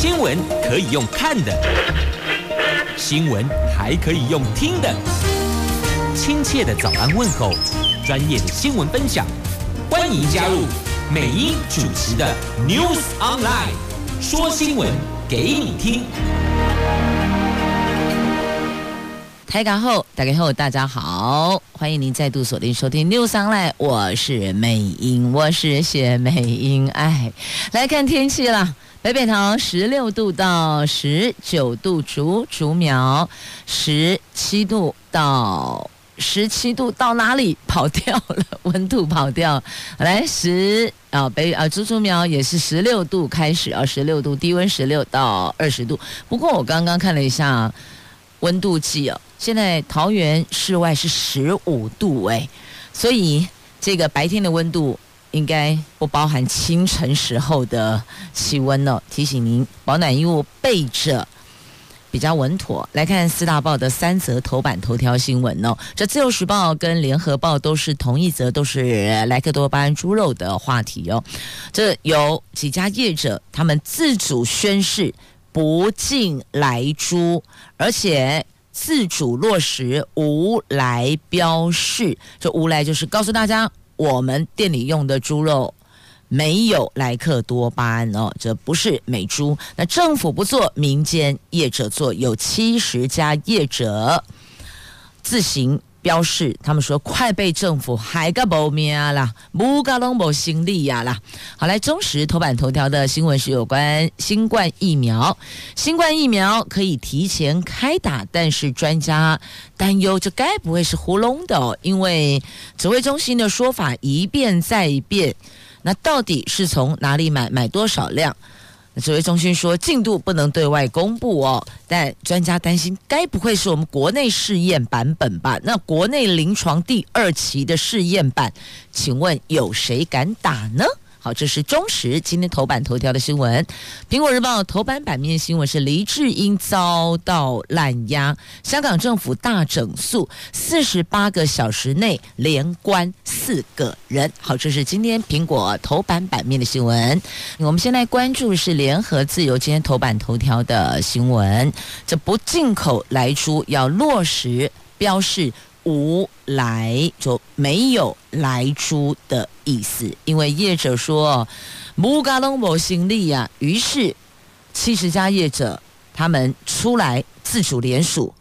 新闻可以用看的，新闻还可以用听的。亲切的早安问候，专业的新闻分享，欢迎加入美英主持的 News Online，说新闻给你听。台港后，大家好，大家好，欢迎您再度锁定收听 News Online，我是美英，我是谢美英，哎，来看天气了。北北桃十六度到十九度，竹竹苗十七度到十七度，到哪里跑掉了？温度跑掉，来十啊北啊竹竹苗也是十六度开始啊，十六度低温十六到二十度。不过我刚刚看了一下温度计哦，现在桃园室外是十五度哎，所以这个白天的温度。应该不包含清晨时候的气温哦，提醒您保暖衣物备着比较稳妥。来看四大报的三则头版头条新闻哦，这自由时报跟联合报都是同一则，都是莱克多巴胺猪肉的话题哦。这有几家业者他们自主宣示不进莱猪，而且自主落实无莱标示。这无莱就是告诉大家。我们店里用的猪肉没有莱克多巴胺哦，这不是美猪。那政府不做，民间业者做，有七十家业者自行标示，他们说快被政府害个没命啦，不搞拢没心力呀啦。好，来中时头版头条的新闻是有关新冠疫苗，新冠疫苗可以提前开打，但是专家担忧这该不会是糊弄的哦，因为指挥中心的说法一变再变，那到底是从哪里买，买多少量？指挥中心说进度不能对外公布哦，但专家担心该不会是我们国内试验版本吧？那国内临床第二期的试验版，请问有谁敢打呢？好，这是中时今天头版头条的新闻。苹果日报头版版面新闻是黎智英遭到滥压，香港政府大整肃，四十八个小时内连关四个人。好，这是今天苹果头版版面的新闻。我们现在关注是联合自由今天头版头条的新闻，这不进口来猪要落实标示。无来就没有来租的意思，因为业者说木嘎拢无行李呀，于是七十家业者他们出来自主联署，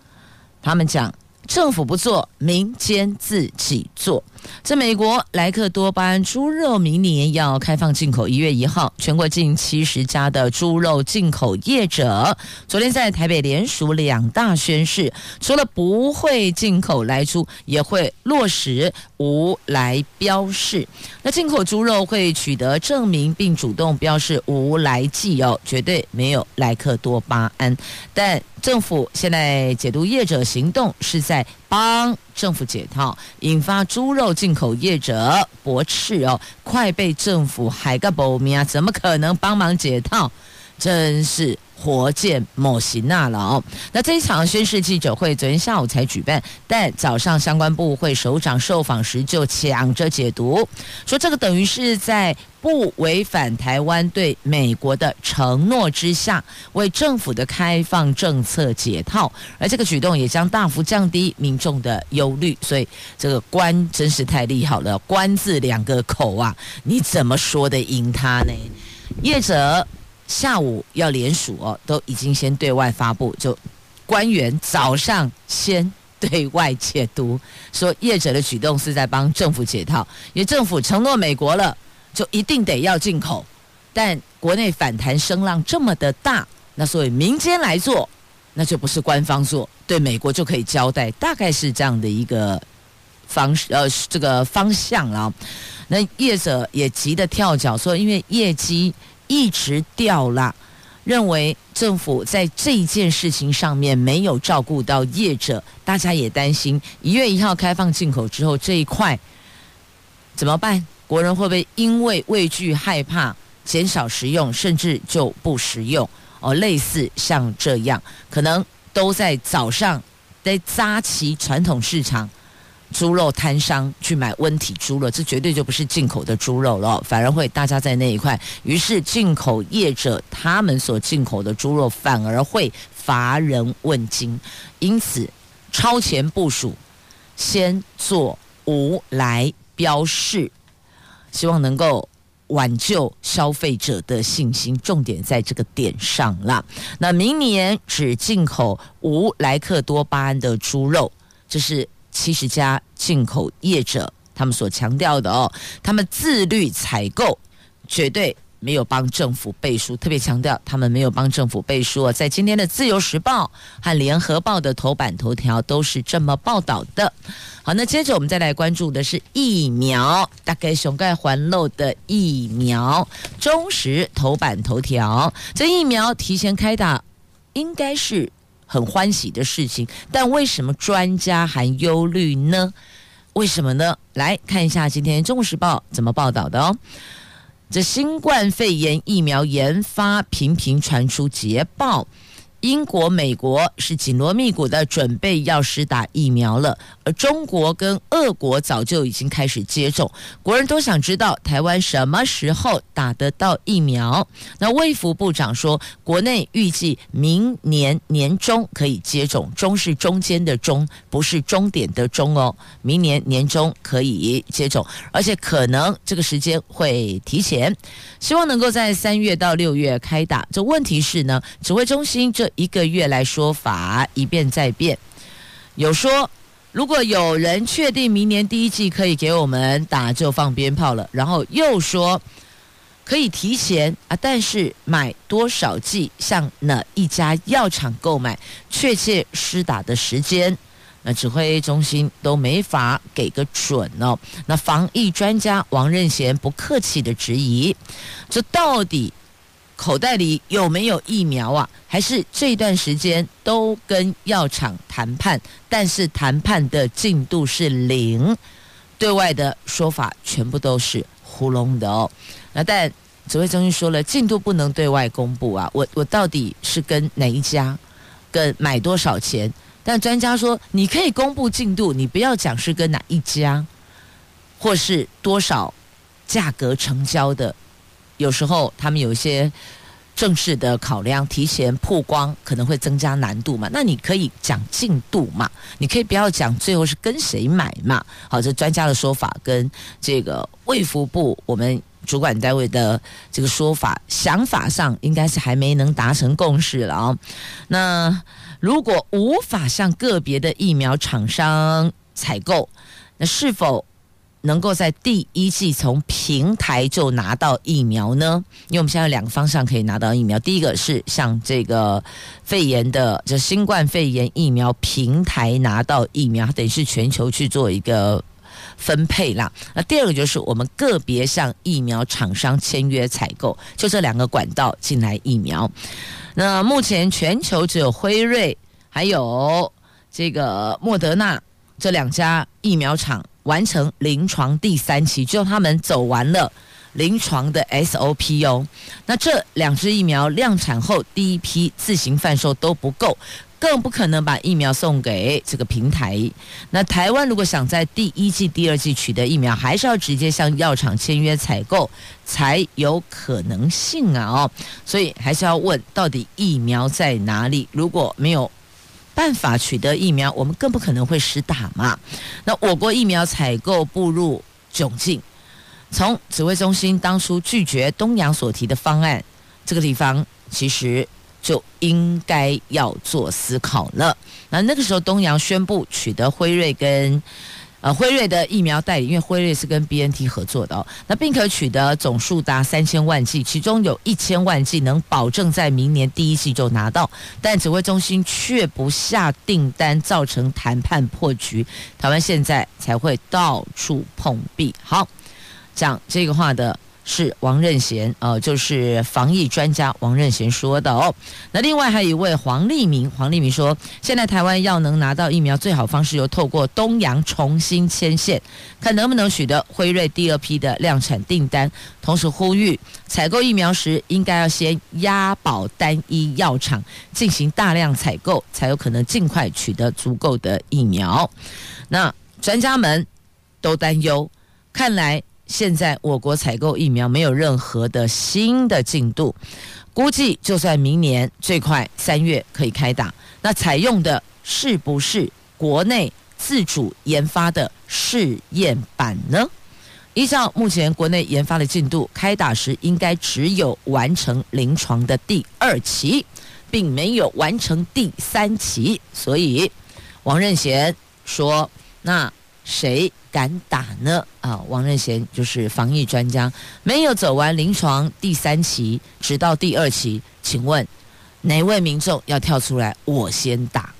他们讲。政府不做，民间自己做。在美国，莱克多巴胺猪肉明年要开放进口，一月一号，全国近七十家的猪肉进口业者昨天在台北联署两大宣示，除了不会进口来猪，也会落实无来标示。那进口猪肉会取得证明，并主动标示无来剂哦，绝对没有莱克多巴胺。但政府现在解读业者行动是在帮政府解套，引发猪肉进口业者驳斥哦，快被政府海个保命啊！怎么可能帮忙解套？真是。活见某型那了哦，那这一场宣誓记者会昨天下午才举办，但早上相关部会首长受访时就抢着解读，说这个等于是在不违反台湾对美国的承诺之下，为政府的开放政策解套，而这个举动也将大幅降低民众的忧虑，所以这个官真是太厉害了，官字两个口啊，你怎么说得赢他呢？业者。下午要联署哦，都已经先对外发布，就官员早上先对外解读，说业者的举动是在帮政府解套，因为政府承诺美国了，就一定得要进口，但国内反弹声浪这么的大，那所以民间来做，那就不是官方做，对美国就可以交代，大概是这样的一个方式，呃，这个方向啊。那业者也急得跳脚，说因为业绩。一直掉了，认为政府在这件事情上面没有照顾到业者，大家也担心一月一号开放进口之后这一块怎么办？国人会不会因为畏惧害怕减少食用，甚至就不食用？哦，类似像这样，可能都在早上在扎旗传统市场猪肉摊商去买温体猪肉，这绝对就不是进口的猪肉了，反而会大家在那一块。于是进口业者他们所进口的猪肉反而会乏人问津，因此超前部署，先做无来标示，希望能够挽救消费者的信心。重点在这个点上了。那明年只进口无莱克多巴胺的猪肉，这是。七十家进口业者，他们所强调的哦，他们自律采购，绝对没有帮政府背书。特别强调，他们没有帮政府背书。在今天的《自由时报》和《联合报》的头版头条都是这么报道的。好，那接着我们再来关注的是疫苗，大概熊盖环漏的疫苗，中时头版头条，这疫苗提前开打，应该是。很欢喜的事情，但为什么专家还忧虑呢？为什么呢？来看一下今天《中国时报》怎么报道的哦。这新冠肺炎疫苗研发频频传出捷报。英国、美国是紧锣密鼓的准备要施打疫苗了，中国跟俄国早就已经开始接种。国人都想知道台湾什么时候打得到疫苗。那卫福部长说，国内预计明年年中可以接种，中是中间的中，不是终点的终哦。明年年中可以接种，而且可能这个时间会提前，希望能够在三月到六月开打。这问题是呢，指挥中心这。一个月来说法一变再变，有说如果有人确定明年第一季可以给我们打，就放鞭炮了。然后又说可以提前啊，但是买多少剂，向哪一家药厂购买，确切施打的时间，那指挥中心都没法给个准哦。那防疫专家王任贤不客气的质疑，这到底？口袋里有没有疫苗啊？还是这段时间都跟药厂谈判，但是谈判的进度是零，对外的说法全部都是糊弄的哦。那但指挥中心说了，进度不能对外公布啊。我我到底是跟哪一家，跟买多少钱？但专家说你可以公布进度，你不要讲是跟哪一家，或是多少价格成交的。有时候他们有一些正式的考量，提前曝光可能会增加难度嘛。那你可以讲进度嘛，你可以不要讲最后是跟谁买嘛。好，这专家的说法跟这个卫福部我们主管单位的这个说法想法上，应该是还没能达成共识了啊。那如果无法向个别的疫苗厂商采购，那是否？能够在第一季从平台就拿到疫苗呢？因为我们现在有两个方向可以拿到疫苗，第一个是像这个肺炎的，就新冠肺炎疫苗平台拿到疫苗，它等于是全球去做一个分配啦。那第二个就是我们个别向疫苗厂商签约采购，就这两个管道进来疫苗。那目前全球只有辉瑞还有这个莫德纳这两家疫苗厂。完成临床第三期，就他们走完了临床的 SOP 哦。那这两支疫苗量产后，第一批自行贩售都不够，更不可能把疫苗送给这个平台。那台湾如果想在第一季、第二季取得疫苗，还是要直接向药厂签约采购才有可能性啊！哦，所以还是要问，到底疫苗在哪里？如果没有。办法取得疫苗，我们更不可能会实打嘛。那我国疫苗采购步入窘境，从指挥中心当初拒绝东阳所提的方案，这个地方其实就应该要做思考了。那那个时候东阳宣布取得辉瑞跟。呃，辉瑞的疫苗代理，因为辉瑞是跟 BNT 合作的哦，那并可取得总数达三千万剂，其中有一千万剂能保证在明年第一季就拿到，但指挥中心却不下订单，造成谈判破局，台湾现在才会到处碰壁。好，讲这个话的。是王任贤，呃，就是防疫专家王任贤说的哦。那另外还有一位黄立明，黄立明说，现在台湾要能拿到疫苗，最好方式由透过东洋重新牵线，看能不能取得辉瑞第二批的量产订单。同时呼吁，采购疫苗时应该要先押宝单一药厂进行大量采购，才有可能尽快取得足够的疫苗。那专家们都担忧，看来现在我国采购疫苗没有任何的新的进度，估计就算明年最快三月可以开打，那采用的是不是国内自主研发的试验版呢？依照目前国内研发的进度，开打时应该只有完成临床的第二期，并没有完成第三期。所以，王任贤说：“那谁敢打呢？”啊，王任贤就是防疫专家，没有走完临床第三期，直到第二期，请问哪位民众要跳出来？我先打。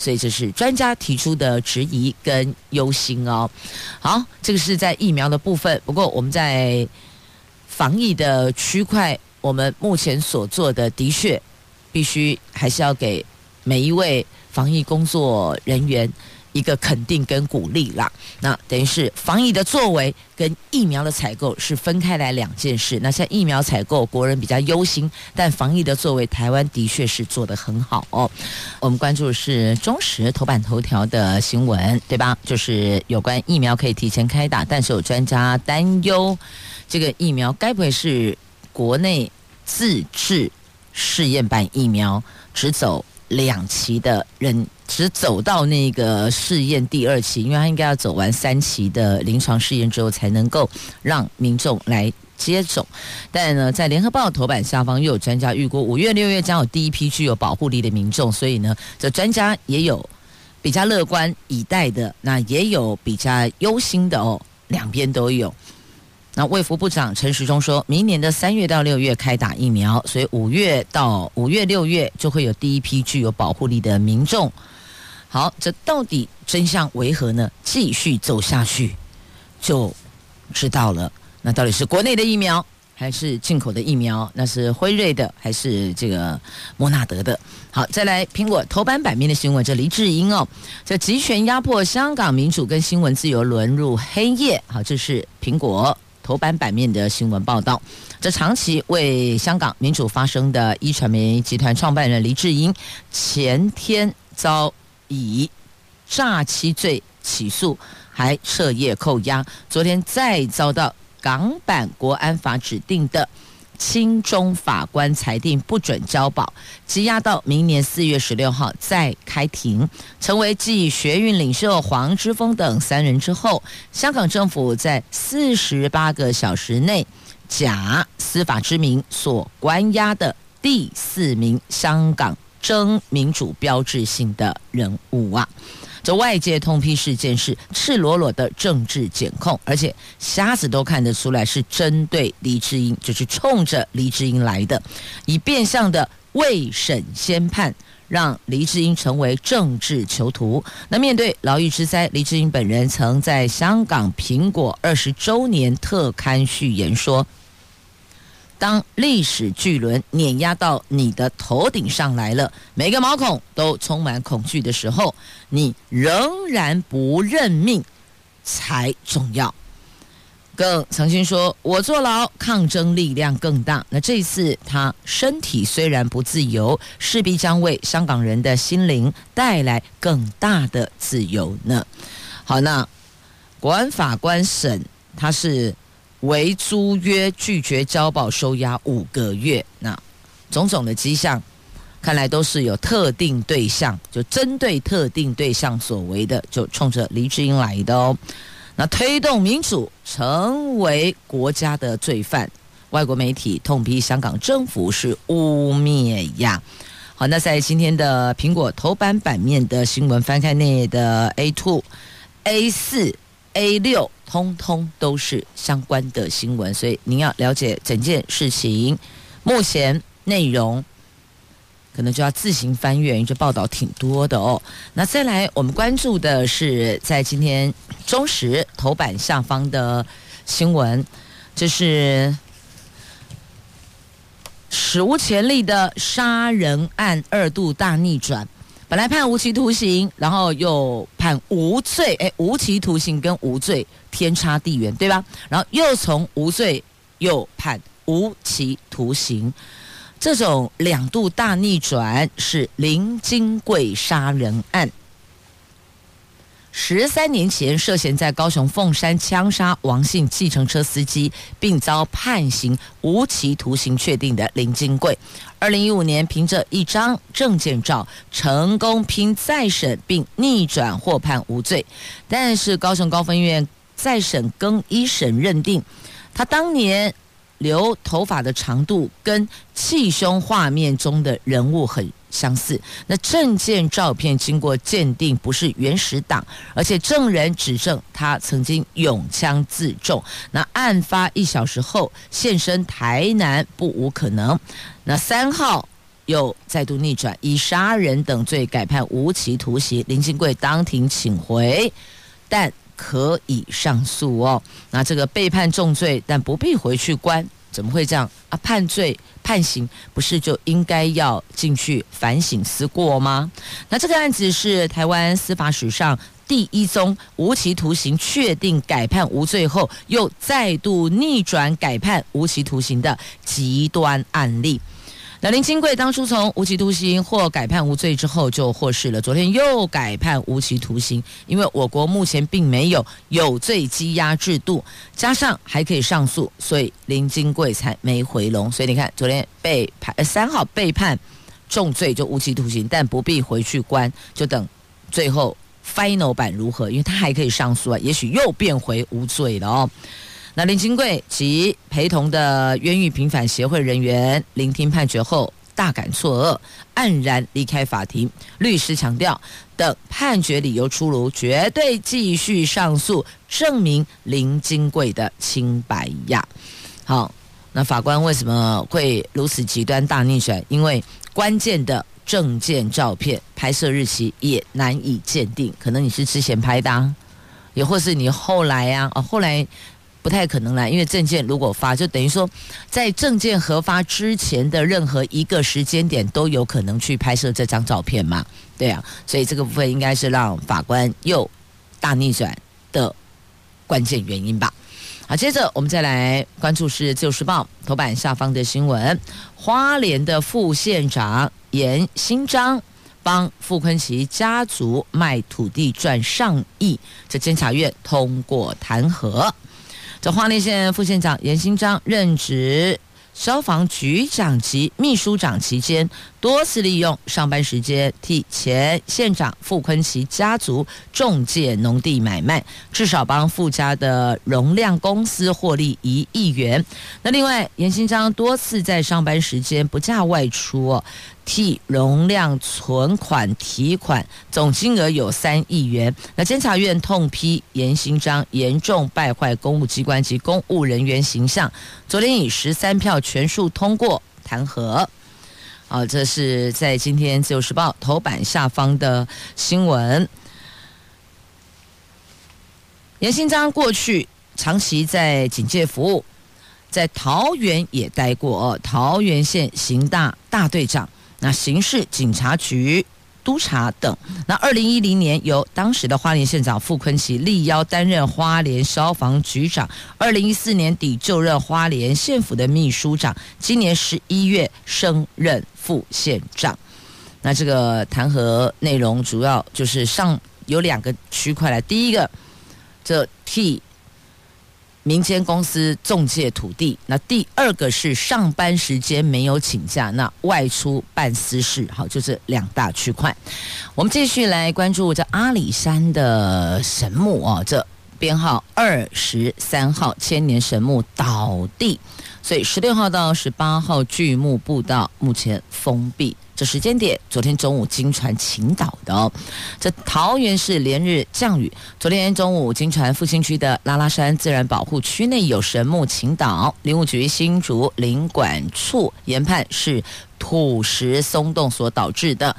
所以这是专家提出的质疑跟忧心哦。好，这个是在疫苗的部分。不过我们在防疫的区块，我们目前所做的的确必须还是要给每一位防疫工作人员。一个肯定跟鼓励啦，那等于是防疫的作为跟疫苗的采购是分开来两件事。那像疫苗采购，国人比较忧心，但防疫的作为，台湾的确是做得很好哦。我们关注的是中时头版头条的新闻，对吧？就是有关疫苗可以提前开打，但是有专家担忧，这个疫苗该不会是国内自制试验版疫苗，只走两期的人？只走到那个试验第二期，因为他应该要走完三期的临床试验之后，才能够让民众来接种。但呢，在联合报头版下方又有专家预估，五月、六月将有第一批具有保护力的民众，所以呢，这专家也有比较乐观以待的，那也有比较忧心的哦，两边都有。那卫福部长陈时中说，明年的三月到六月开打疫苗，所以五月到五月、六月就会有第一批具有保护力的民众。好，这到底真相为何呢？继续走下去就知道了。那到底是国内的疫苗还是进口的疫苗？那是辉瑞的还是这个莫纳德的？好，再来苹果头版版面的新闻，这黎智英哦，这集权压迫香港民主跟新闻自由沦入黑夜。好，这是苹果头版版面的新闻报道。这长期为香港民主发声的壹传媒集团创办人黎智英，前天遭。以诈欺罪起诉，还彻夜扣押。昨天再遭到港版国安法指定的亲中法官裁定不准交保，羁押到明年四月十六号再开庭。成为继学运领袖黄之锋等三人之后，香港政府在四十八个小时内假司法之名所关押的第四名香港。争民主标志性的人物啊，这外界痛批事件是赤裸裸的政治检控，而且瞎子都看得出来是针对黎智英，就是冲着黎智英来的，以变相的未审先判，让黎智英成为政治囚徒。那面对牢狱之灾，黎智英本人曾在香港苹果二十周年特刊序言说。当历史巨轮碾压到你的头顶上来了，每个毛孔都充满恐惧的时候，你仍然不认命才重要。更曾经说：“我坐牢，抗争力量更大。”那这次他身体虽然不自由，势必将为香港人的心灵带来更大的自由呢。好，那国安法官审他是。违租约拒绝交保收押五个月，那种种的迹象，看来都是有特定对象，就针对特定对象所为的，就冲着黎智英来的哦。那推动民主成为国家的罪犯，外国媒体痛批香港政府是污蔑呀。好，那在今天的苹果头版版面的新闻，翻开内的 A two、A 四。A 六通通都是相关的新闻，所以您要了解整件事情目前内容，可能就要自行翻阅，因为这报道挺多的哦。那再来，我们关注的是在今天中时头版下方的新闻，这是史无前例的杀人案二度大逆转。本来判无期徒刑，然后又判无罪，哎，无期徒刑跟无罪天差地远，对吧？然后又从无罪又判无期徒刑，这种两度大逆转是林金贵杀人案。十三年前涉嫌在高雄凤山枪杀王姓计程车司机，并遭判刑无期徒刑确定的林金贵，二零一五年凭着一张证件照成功拼再审，并逆转获判无罪。但是高雄高分院再审更一审认定，他当年留头发的长度跟气胸画面中的人物很相似，那证件照片经过鉴定不是原始档，而且证人指证他曾经拥枪自重。那案发一小时后现身台南不无可能。那三号又再度逆转，以杀人等罪改判无期徒刑。林金贵当庭请回，但可以上诉哦。那这个被判重罪，但不必回去关。怎么会这样啊？判罪判刑不是就应该要进去反省思过吗？那这个案子是台湾司法史上第一宗无期徒刑确定改判无罪后，又再度逆转改判无期徒刑的极端案例。那林金贵当初从无期徒刑或改判无罪之后就获释了，昨天又改判无期徒刑，因为我国目前并没有有罪羁押制度，加上还可以上诉，所以林金贵才没回笼。所以你看，昨天被判三号被判重罪就无期徒刑，但不必回去关，就等最后 final 版如何，因为他还可以上诉啊，也许又变回无罪了哦。那林金贵及陪同的冤狱平反协会人员聆听判决后大感错愕，黯然离开法庭。律师强调，等判决理由出炉，绝对继续上诉，证明林金贵的清白呀。好，那法官为什么会如此极端大逆转？因为关键的证件照片拍摄日期也难以鉴定，可能你是之前拍的啊，也或是你后来啊，哦，后来。不太可能啦，因为证件如果发，就等于说在证件核发之前的任何一个时间点都有可能去拍摄这张照片嘛？对啊，所以这个部分应该是让法官又大逆转的关键原因吧。好，接着我们再来关注是《旧时报》头版下方的新闻：花莲的副县长严新章帮傅坤奇家族卖土地赚上亿，这监察院通过弹劾。这花莲县副县长严新章任职消防局长及秘书长期间，多次利用上班时间替前县长傅坤奇家族中介农地买卖，至少帮傅家的容量公司获利一亿元。那另外，严新章多次在上班时间不假外出。替容量存款提款，总金额有三亿元。那监察院痛批严新章严重败坏公务机关及公务人员形象，昨天以十三票全数通过弹劾。好，这是在今天《自由时报》头版下方的新闻。严新章过去长期在警界服务，在桃园也待过，桃园县刑大大队长。那刑事警察局督察等，那二零一零年由当时的花莲县长傅昆萁力邀担任花莲消防局长，二零一四年底就任花莲县府的秘书长，今年十一月升任副县长。那这个弹劾内容主要就是上有两个区块来，第一个这替。民间公司中介土地，那第二个是上班时间没有请假，那外出办私事，好，就是两大区块。我们继续来关注这阿里山的神木哦，这编号二十三号千年神木倒地，所以十六号到十八号巨木步道目前封闭。这时间点，昨天中午惊传倾倒的哦。这桃园市连日降雨，昨天中午惊传复兴区的拉拉山自然保护区内有神木倾倒，林务局新竹林管处研判是土石松动所导致的。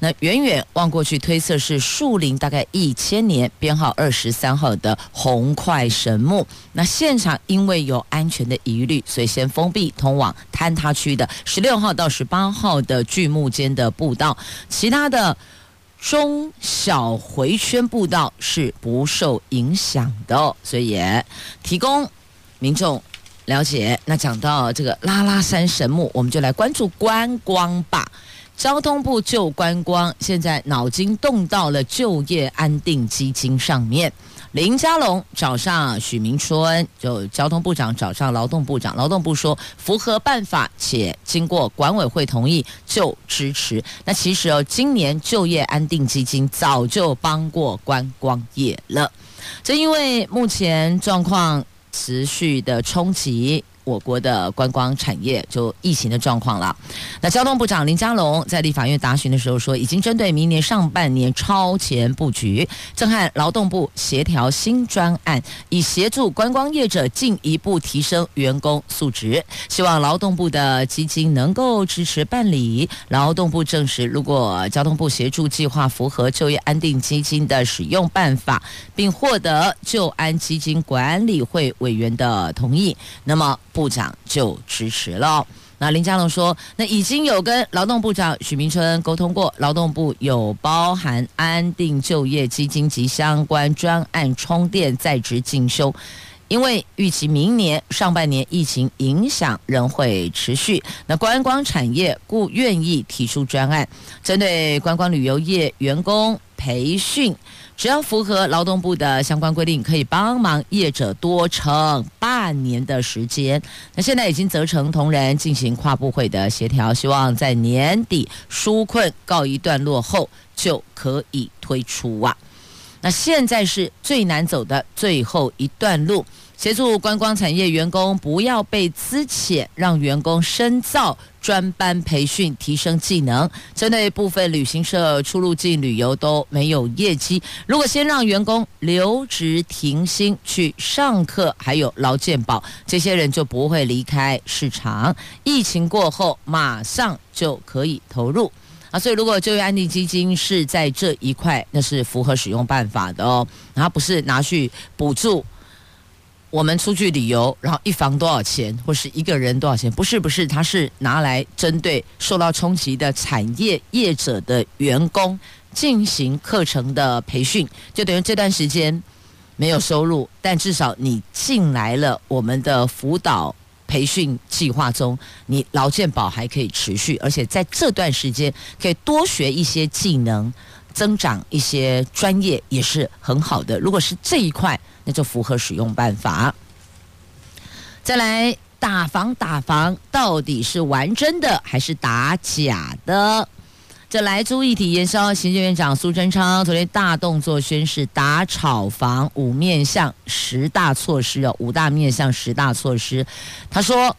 那远远望过去，推测是树龄大概一千年，编号二十三号的红桧神木。那现场因为有安全的疑虑，所以先封闭通往坍塌区的十六号到十八号的巨木间的步道，其他的中小回圈步道是不受影响的。所以也提供民众了解。那讲到这个拉拉山神木，我们就来关注观光吧。交通部救观光，现在脑筋动到了就业安定基金上面。林佳龙找上许明春，就交通部长找上劳动部长，劳动部说符合办法，且经过管委会同意就支持。那其实哦，今年就业安定基金早就帮过观光业了，正因为目前状况持续的冲击。我国的观光产业就疫情的状况了。那交通部长林佳龙在立法院答询的时候说，已经针对明年上半年超前布局，正和劳动部协调新专案，以协助观光业者进一步提升员工素质。希望劳动部的基金能够支持办理。劳动部证实，如果交通部协助计划符合就业安定基金的使用办法，并获得就安基金管理会委员的同意，那么。部长就支持了。那林佳龙说，那已经有跟劳动部长许明春沟通过，劳动部有包含安定就业基金及相关专案充电在职进修，因为预期明年上半年疫情影响仍会持续，那观光产业故愿意提出专案，针对观光旅游业员工培训。只要符合劳动部的相关规定，可以帮忙业者多撑半年的时间。那现在已经责成同仁进行跨部会的协调，希望在年底纾困告一段落后就可以推出啊。那现在是最难走的最后一段路。协助观光产业员工不要被资遣，让员工深造专班培训，提升技能。针对部分旅行社出入境旅游都没有业绩，如果先让员工留职停薪去上课，还有劳健保，这些人就不会离开市场。疫情过后，马上就可以投入啊！所以，如果就业安定基金是在这一块，那是符合使用办法的哦，然后不是拿去补助。我们出去旅游，然后一房多少钱，或是一个人多少钱？不是，不是，他是拿来针对受到冲击的产业业者的员工进行课程的培训，就等于这段时间没有收入，但至少你进来了我们的辅导培训计划中，你劳健保还可以持续，而且在这段时间可以多学一些技能。增长一些专业也是很好的。如果是这一块，那就符合使用办法。再来打房，打房到底是玩真的还是打假的？这莱猪议题延烧，行政院长苏贞昌昨天大动作宣示打炒房五面向十大措施哦，五大面向十大措施。他说。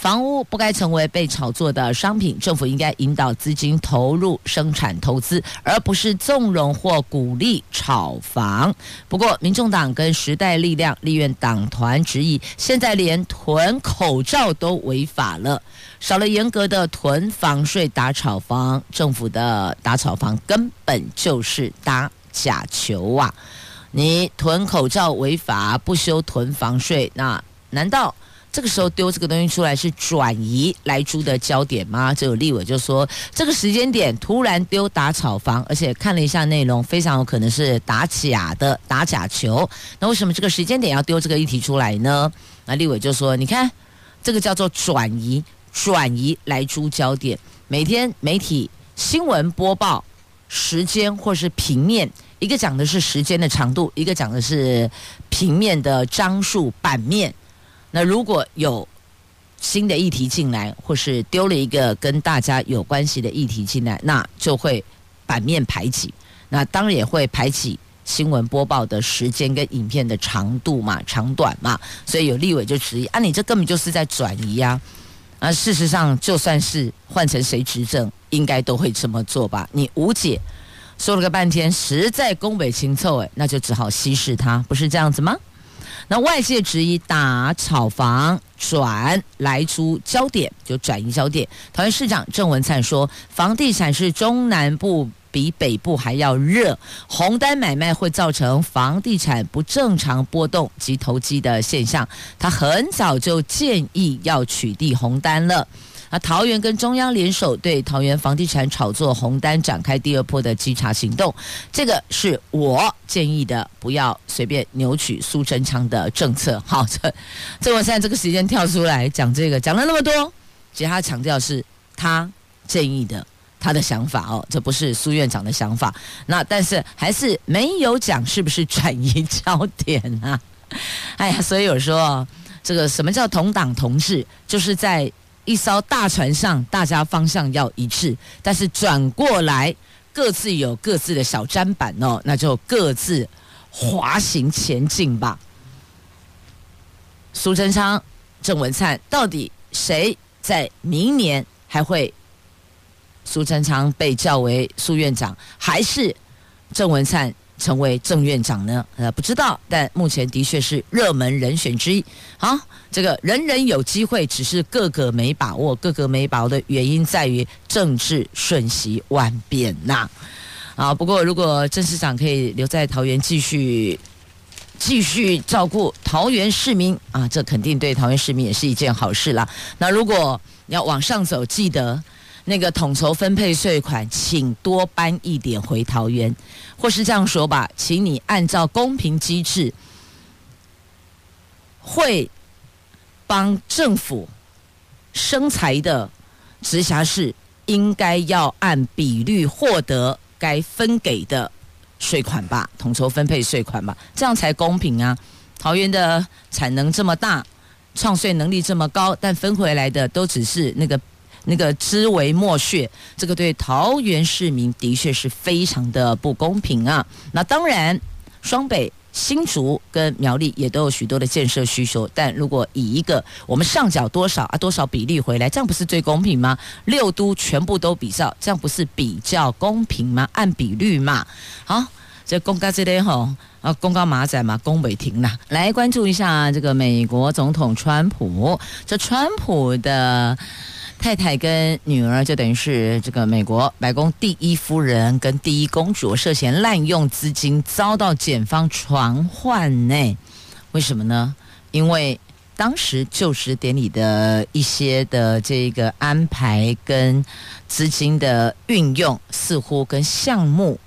房屋不该成为被炒作的商品，政府应该引导资金投入生产投资，而不是纵容或鼓励炒房。不过，民众党跟时代力量立院党团质疑，现在连囤口罩都违法了，少了严格的囤房税打炒房，政府的打炒房根本就是打假球啊！你囤口罩违法，不修囤房税，那难道？这个时候丢这个东西出来是转移来猪的焦点吗？这有立委就说，这个时间点突然丢打炒房，而且看了一下内容，非常有可能是打假的打假球。那为什么这个时间点要丢这个议题出来呢？那立委就说，你看这个叫做转移转移来猪焦点，每天媒体新闻播报时间或是平面，一个讲的是时间的长度，一个讲的是平面的张数版面。那如果有新的议题进来，或是丢了一个跟大家有关系的议题进来，那就会版面排挤，那当然也会排挤新闻播报的时间跟影片的长度嘛，长短嘛。所以有立委就质疑啊，你这根本就是在转移呀！啊，事实上就算是换成谁执政，应该都会这么做吧？你无解说了个半天，实在宫北清凑诶，那就只好稀释它，不是这样子吗？那外界质疑打炒房转来租焦点，就转移焦点。桃园市长郑文灿说，房地产是中南部比北部还要热，红单买卖会造成房地产不正常波动及投机的现象。他很早就建议要取缔红单了。啊桃园跟中央联手，对桃园房地产炒作红单展开第二波的稽查行动，这个是我建议的，不要随便扭曲苏贞昌的政策。好，这这我现在这个时间跳出来讲这个，讲了那么多，其实他强调是他建议的，他的想法哦，这不是苏院长的想法。那但是还是没有讲是不是转移焦点啊？哎呀，所以有时候这个什么叫同党同志，就是在一艘大船上，大家方向要一致，但是转过来各自有各自的小砧板哦，那就各自滑行前进吧。苏贞昌、郑文灿，到底谁在明年还会？苏贞昌被叫为苏院长，还是郑文灿成为正院长呢？呃，不知道，但目前的确是热门人选之一。好，这个人人有机会，只是个个没把握。个个没把握的原因在于政治瞬息万变呐。啊，不过如果郑市长可以留在桃园继续继续照顾桃园市民啊，这肯定对桃园市民也是一件好事啦。那如果要往上走，记得。那个统筹分配税款，请多搬一点回桃园，或是这样说吧，请你按照公平机制，会帮政府生财的直辖市，应该要按比率获得该分给的税款吧，统筹分配税款吧，这样才公平啊！桃园的产能这么大，创税能力这么高，但分回来的都只是那个。那个枝微末穴，这个对桃园市民的确是非常的不公平啊！那当然，双北、新竹跟苗栗也都有许多的建设需求，但如果以一个我们上缴多少啊多少比例回来，这样不是最公平吗？六都全部都比照，这样不是比较公平吗？按比率嘛。好，这公告这边吼啊，公告马仔嘛，公北停了。来关注一下这个美国总统川普，这川普的。太太跟女儿就等于是这个美国白宫第一夫人跟第一公主涉嫌滥用资金，遭到检方传唤呢？为什么呢？因为当时就职典礼的一些的这个安排跟资金的运用，似乎跟项目。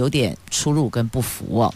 有点出入跟不符哦。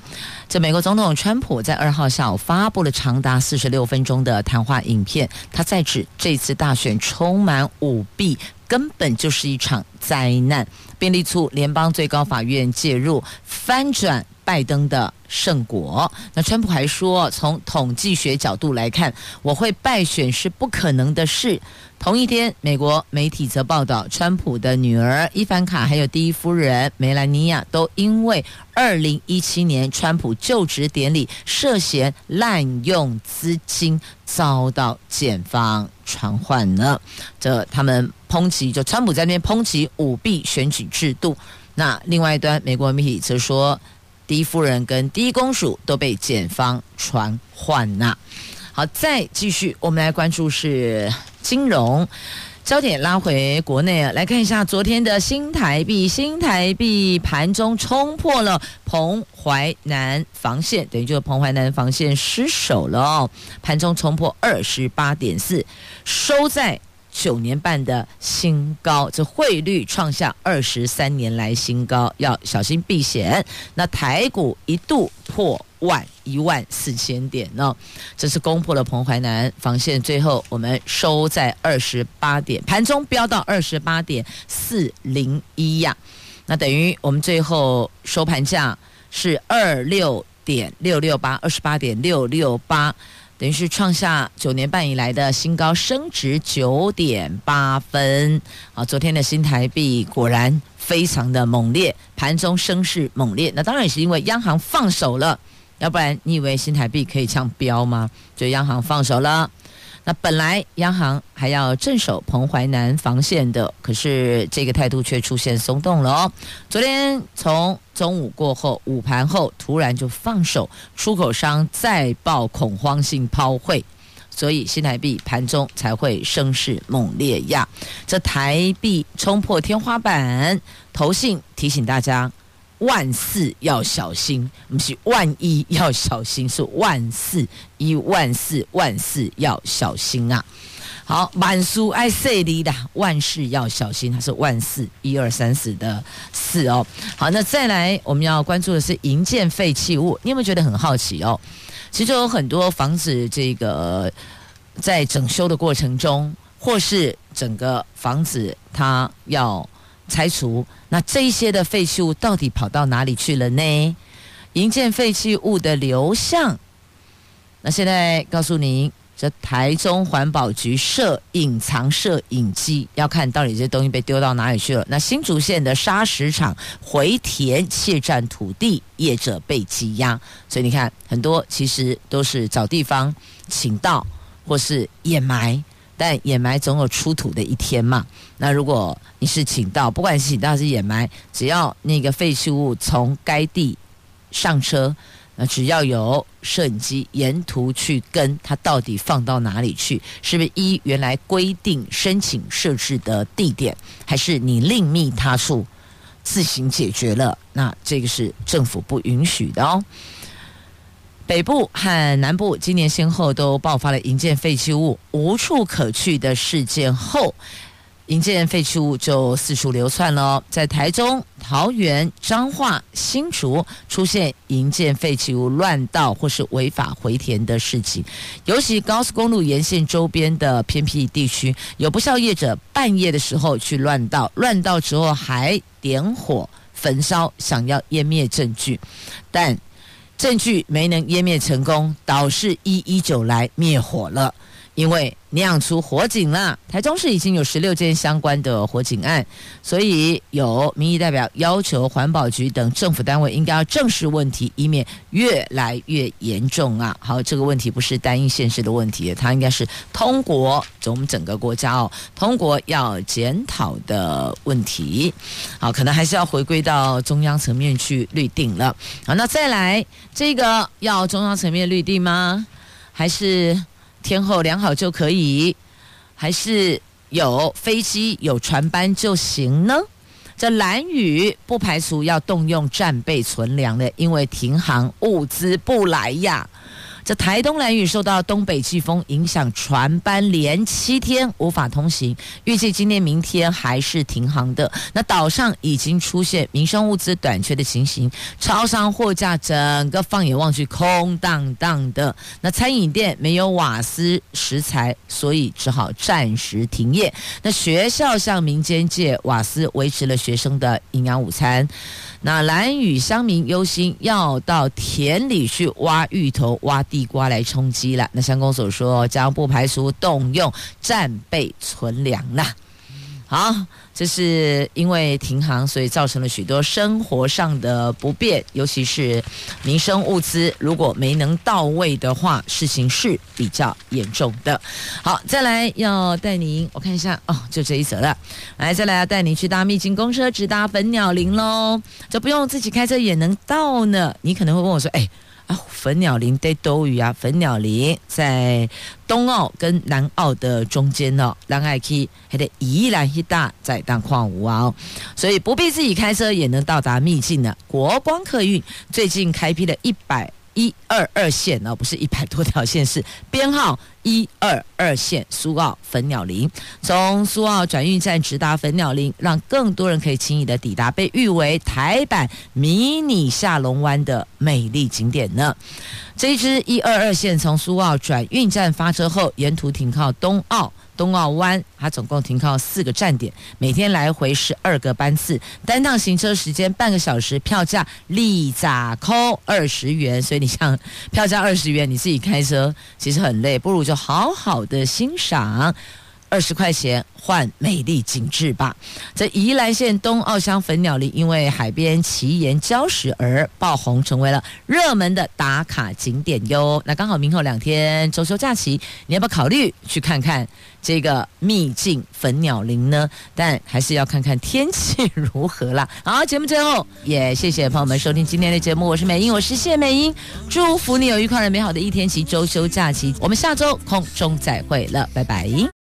这美国总统川普在二号下午发布了长达四十六分钟的谈话影片，他在指这次大选充满舞弊，根本就是一场灾难，并力促联邦最高法院介入翻转拜登的胜果。那川普还说，从统计学角度来看，我会败选是不可能的事。同一天，美国媒体则报道，川普的女儿伊凡卡还有第一夫人梅兰妮亚都因为二零一七年川普就职典礼涉嫌滥用资金，遭到检方传唤呢。这他们抨击，就川普在那边抨击舞弊选举制度。那另外一端，美国媒体则说，第一夫人跟第一公署都被检方传唤呐。好，再继续，我们来关注是。金融焦点拉回国内啊，来看一下昨天的新台币，新台币盘中冲破了彭淮南防线，等于就是彭淮南防线失守了哦，盘中冲破二十八点四，收在九年半的新高，这汇率创下二十三年来新高，要小心避险。那台股一度破万。一万四千点呢，这是攻破了彭淮南防线，最后我们收在二十八点，盘中飙到二十八点四零一呀，那等于我们最后收盘价是二六点六六八，二十八点六六八，等于是创下九年半以来的新高，升值九点八分。啊，昨天的新台币果然非常的猛烈，盘中升势猛烈，那当然也是因为央行放手了。要不然你以为新台币可以这样飙吗？就央行放手了。那本来央行还要镇守彭淮南防线的，可是这个态度却出现松动了哦。昨天从中午过后，午盘后突然就放手，出口商再爆恐慌性抛汇，所以新台币盘中才会声势猛烈呀。这台币冲破天花板，投信提醒大家。万四要小心，不是万一要小心，是万四一万四万四要小心啊！好，满书爱塞里的万事要小心，它是万四一二三四的四哦。好，那再来我们要关注的是营建废弃物，你有没有觉得很好奇哦？其实有很多房子这个在整修的过程中，或是整个房子它要拆除。那这些的废弃物到底跑到哪里去了呢？营建废弃物的流向。那现在告诉您。这台中环保局设隐藏摄影机，要看到底这东西被丢到哪里去了。那新竹县的砂石场回填窃占土地，业者被羁押。所以你看，很多其实都是找地方倾倒或是掩埋，但掩埋总有出土的一天嘛。那如果你是请到，不管是请到还是掩埋，只要那个废弃物从该地上车。那只要有摄影机沿途去跟它到底放到哪里去，是不是依原来规定申请设置的地点，还是你另觅他处自行解决了？那这个是政府不允许的哦。北部和南部今年先后都爆发了营建废弃物无处可去的事件后。营建废弃物就四处流窜了，在台中、桃园、彰化、新竹出现营建废弃物乱倒或是违法回填的事情，尤其高速公路沿线周边的偏僻地区，有不肖业者半夜的时候去乱倒，乱倒之后还点火焚烧，想要湮灭证据，但证据没能湮灭成功，导致一一九来灭火了。因为酿出火警了，台中市已经有十六件相关的火警案，所以有民意代表要求环保局等政府单位应该要正视问题，以免越来越严重啊！好，这个问题不是单一县市的问题，它应该是通国，就我们整个国家哦，通国要检讨的问题。好，可能还是要回归到中央层面去律定了。好，那再来这个要中央层面律定吗？还是？天后良好就可以，还是有飞机有船班就行呢？这蓝雨不排除要动用战备存粮的，因为停航物资不来呀。这台东兰屿受到东北季风影响，船班连七天无法通行，预计今天、明天还是停航的。那岛上已经出现民生物资短缺的情形，超商货架整个放眼望去空荡荡的。那餐饮店没有瓦斯食材，所以只好暂时停业。那学校向民间借瓦斯，维持了学生的营养午餐。那兰屿乡民忧心，要到田里去挖芋头、挖地瓜来充饥了。那相公所说，将不排除动用战备存粮啦。好。这是因为停航，所以造成了许多生活上的不便，尤其是民生物资如果没能到位的话，事情是比较严重的。好，再来要带您，我看一下哦，就这一则了。来，再来要带您去搭秘境公车，直达粉鸟林喽，就不用自己开车也能到呢。你可能会问我说，哎。啊，粉鸟林在多屿啊！粉鸟林在东澳跟南澳的中间哦，南爱去还得宜兰一大在当矿物啊，所以不必自己开车也能到达秘境的国光客运最近开辟了一百。一二二线哦，不是一百多条线，是编号一二二线苏澳粉鸟林，从苏澳转运站直达粉鸟林，让更多人可以轻易的抵达，被誉为台版迷你下龙湾的美丽景点呢。这一支一二二线从苏澳转运站发车后，沿途停靠东澳。东澳湾，它总共停靠四个站点，每天来回十二个班次，单趟行车时间半个小时，票价立咋扣二十元。所以你像票价二十元，你自己开车其实很累，不如就好好的欣赏。二十块钱换美丽景致吧。在宜兰县东澳乡粉鸟林，因为海边奇岩礁石而爆红，成为了热门的打卡景点哟。那刚好明后两天周休假期，你要不要考虑去看看这个秘境粉鸟林呢？但还是要看看天气如何啦。好，节目最后也谢谢朋友们收听今天的节目，我是美英，我是谢美英，祝福你有愉快而美好的一天及周休假期。我们下周空中再会了，拜拜。